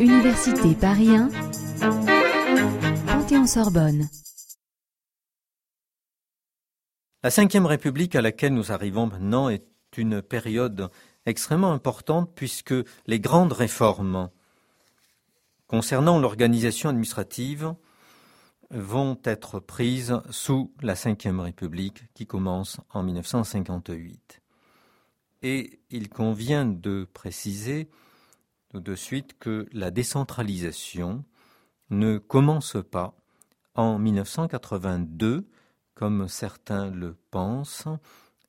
Université Paris 1, Panthéon-Sorbonne. La Ve République à laquelle nous arrivons maintenant est une période extrêmement importante puisque les grandes réformes concernant l'organisation administrative vont être prises sous la Ve République qui commence en 1958. Et il convient de préciser tout de suite que la décentralisation ne commence pas en 1982 comme certains le pensent,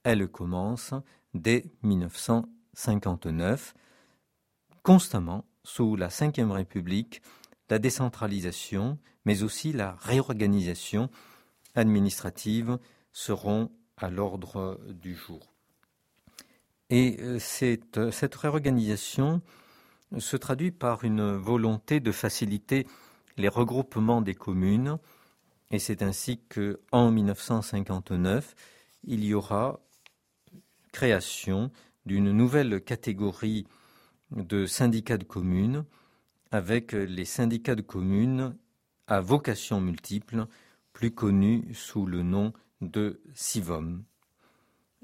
elle commence dès 1959, constamment sous la Ve République, la décentralisation, mais aussi la réorganisation administrative seront à l'ordre du jour. Et euh, cette, cette, réorganisation se traduit par une volonté de faciliter les regroupements des communes, et c'est ainsi qu'en 1959, il y aura création d'une nouvelle catégorie de syndicats de communes avec les syndicats de communes à vocation multiple, plus connus sous le nom de SIVOM.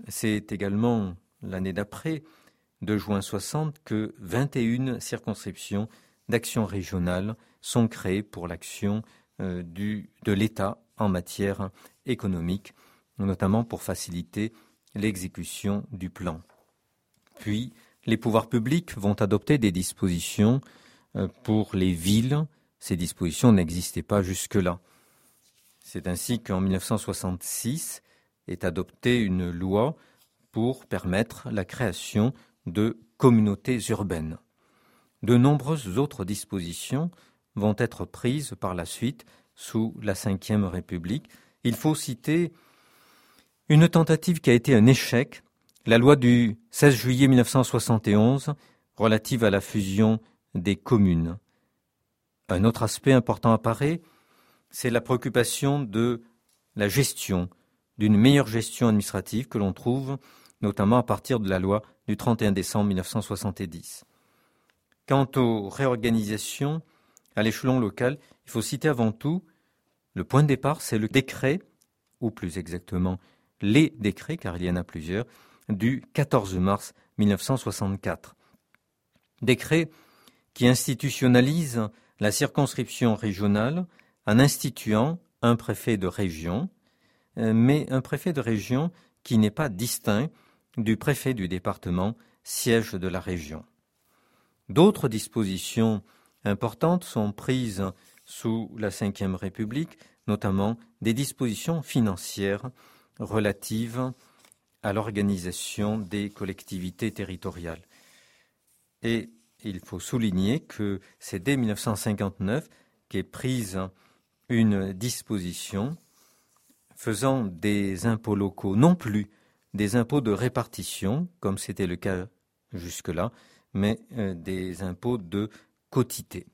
C'est également l'année d'après, de juin 60, que 21 circonscriptions d'action régionale sont créées pour l'action euh, de l'État en matière économique, notamment pour faciliter l'exécution du plan. Puis, les pouvoirs publics vont adopter des dispositions euh, pour les villes. Ces dispositions n'existaient pas jusque-là. C'est ainsi qu'en 1966 est adoptée une loi pour permettre la création de communautés urbaines. De nombreuses autres dispositions vont être prises par la suite sous la Ve République. Il faut citer une tentative qui a été un échec, la loi du 16 juillet 1971 relative à la fusion des communes. Un autre aspect important apparaît, c'est la préoccupation de la gestion, d'une meilleure gestion administrative que l'on trouve notamment à partir de la loi du 31 décembre 1970. Quant aux réorganisations à l'échelon local, il faut citer avant tout le point de départ, c'est le décret, ou plus exactement les décrets, car il y en a plusieurs, du 14 mars 1964. Décret qui institutionnalise la circonscription régionale en instituant un préfet de région, mais un préfet de région qui n'est pas distinct du préfet du département, siège de la région. D'autres dispositions importantes sont prises sous la Ve République, notamment des dispositions financières relatives à l'organisation des collectivités territoriales. Et il faut souligner que c'est dès 1959 qu'est prise une disposition faisant des impôts locaux non plus des impôts de répartition, comme c'était le cas jusque-là, mais euh, des impôts de quotité.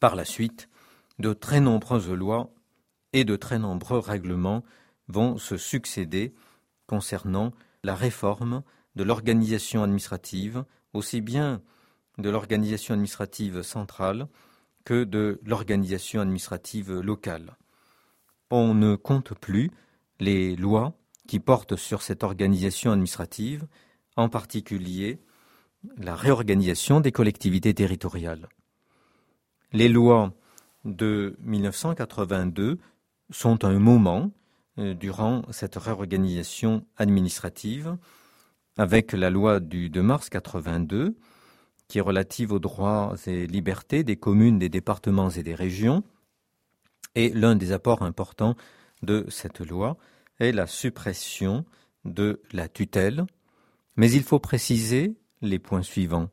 Par la suite, de très nombreuses lois et de très nombreux règlements vont se succéder concernant la réforme de l'organisation administrative, aussi bien de l'organisation administrative centrale que de l'organisation administrative locale. On ne compte plus les lois qui portent sur cette organisation administrative, en particulier la réorganisation des collectivités territoriales. Les lois de 1982 sont un moment euh, durant cette réorganisation administrative, avec la loi du 2 mars 82, qui est relative aux droits et libertés des communes, des départements et des régions. Et l'un des apports importants de cette loi est la suppression de la tutelle. Mais il faut préciser les points suivants.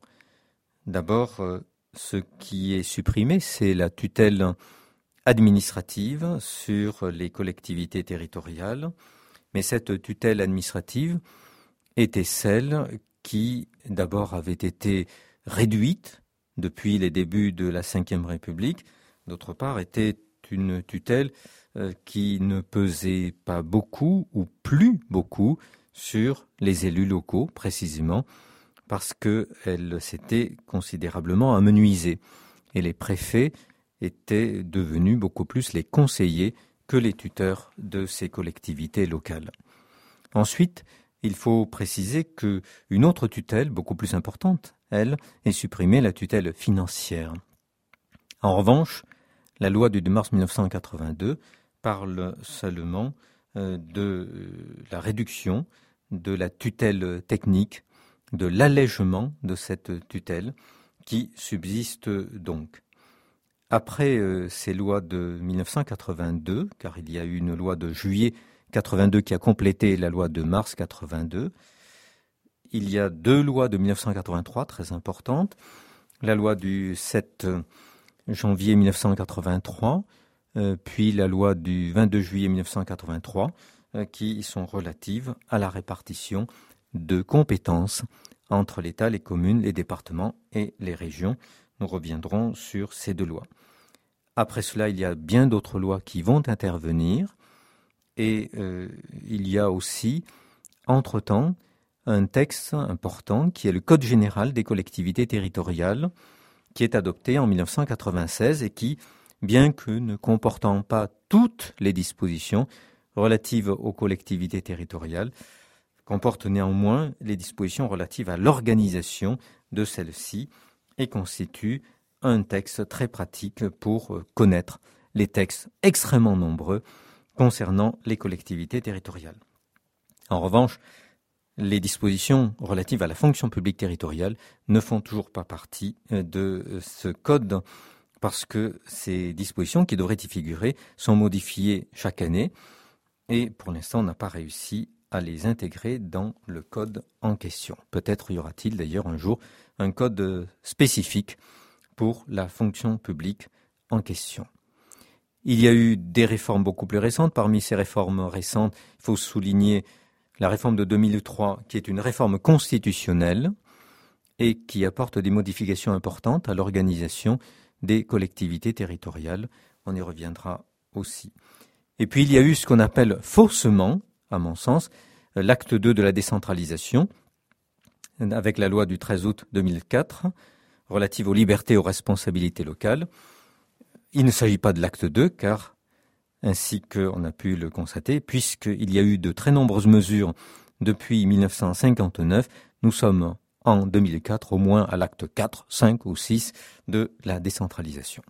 D'abord, euh, ce qui est supprimé, c'est la tutelle administrative sur les collectivités territoriales, mais cette tutelle administrative était celle qui d'abord avait été réduite depuis les débuts de la Ve République, d'autre part était une tutelle euh, qui ne pesait pas beaucoup ou plus beaucoup sur les élus locaux précisément, parce qu'elle s'était considérablement amenuisée et les préfets étaient devenus beaucoup plus les conseillers que les tuteurs de ces collectivités locales. Ensuite, il faut préciser que une autre tutelle, beaucoup plus importante, elle, est supprimée, la tutelle financière. En revanche, la loi du 2 mars 1982 parle seulement euh, de la réduction de la tutelle technique, de l'allègement de cette tutelle qui subsiste donc. Après euh, ces lois de 1982, car il y a eu une loi de juillet 82 qui a complété la loi de mars 82. Il y a deux lois de 1983 très importantes. La loi du 7 janvier 1983, euh, puis la loi du 22 juillet 1983, euh, qui sont relatives à la répartition de compétences entre l'État, les communes, les départements et les régions. Nous reviendrons sur ces deux lois. Après cela, il y a bien d'autres lois qui vont intervenir. Et euh, il y a aussi, entre-temps, un texte important qui est le Code général des collectivités territoriales, qui est adopté en 1996 et qui, bien que ne comportant pas toutes les dispositions relatives aux collectivités territoriales, comporte néanmoins les dispositions relatives à l'organisation de celles-ci et constitue un texte très pratique pour connaître les textes extrêmement nombreux concernant les collectivités territoriales. En revanche, les dispositions relatives à la fonction publique territoriale ne font toujours pas partie euh, de ce code parce que ces dispositions qui devraient y figurer sont modifiées chaque année et pour l'instant on n'a pas réussi à les intégrer dans le code en question. Peut-être y aura-t-il d'ailleurs un jour un code spécifique pour la fonction publique en question. Il y a eu des réformes beaucoup plus récentes. Parmi ces réformes récentes, il faut souligner la réforme de 2003, qui est une réforme constitutionnelle et qui apporte des modifications importantes à l'organisation des collectivités territoriales. On y reviendra aussi. Et puis il y a eu ce qu'on appelle faussement, à mon sens, l'acte 2 de la décentralisation, avec la loi du 13 août 2004 relative aux libertés et aux responsabilités locales, il ne s'agit pas de l'acte 2, car, ainsi qu'on a pu le constater, puisqu'il y a eu de très nombreuses mesures depuis 1959, nous sommes en 2004 au moins à l'acte 4, 5 ou 6 de la décentralisation.